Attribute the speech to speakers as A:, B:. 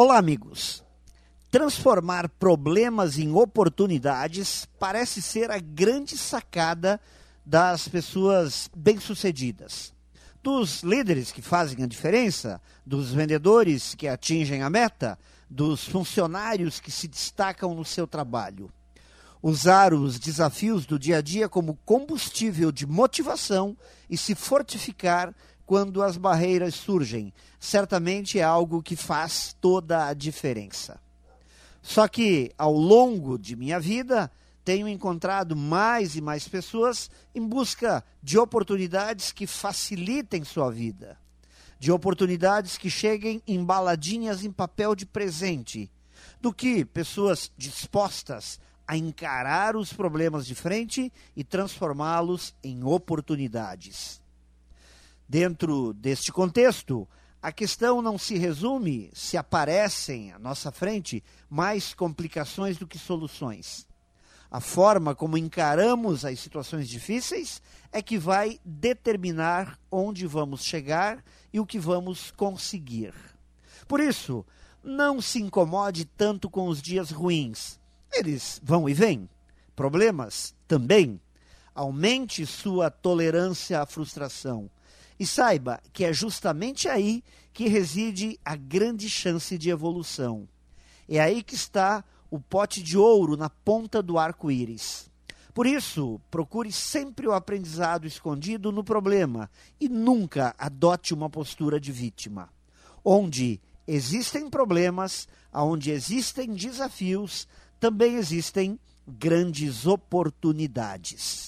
A: Olá, amigos. Transformar problemas em oportunidades parece ser a grande sacada das pessoas bem-sucedidas. Dos líderes que fazem a diferença, dos vendedores que atingem a meta, dos funcionários que se destacam no seu trabalho. Usar os desafios do dia a dia como combustível de motivação e se fortificar quando as barreiras surgem, certamente é algo que faz toda a diferença. Só que, ao longo de minha vida, tenho encontrado mais e mais pessoas em busca de oportunidades que facilitem sua vida, de oportunidades que cheguem embaladinhas em papel de presente, do que pessoas dispostas a encarar os problemas de frente e transformá-los em oportunidades. Dentro deste contexto, a questão não se resume se aparecem à nossa frente mais complicações do que soluções. A forma como encaramos as situações difíceis é que vai determinar onde vamos chegar e o que vamos conseguir. Por isso, não se incomode tanto com os dias ruins. Eles vão e vêm. Problemas também. Aumente sua tolerância à frustração e saiba que é justamente aí que reside a grande chance de evolução. É aí que está o pote de ouro na ponta do arco-íris. Por isso, procure sempre o aprendizado escondido no problema e nunca adote uma postura de vítima. Onde existem problemas, onde existem desafios, também existem grandes oportunidades.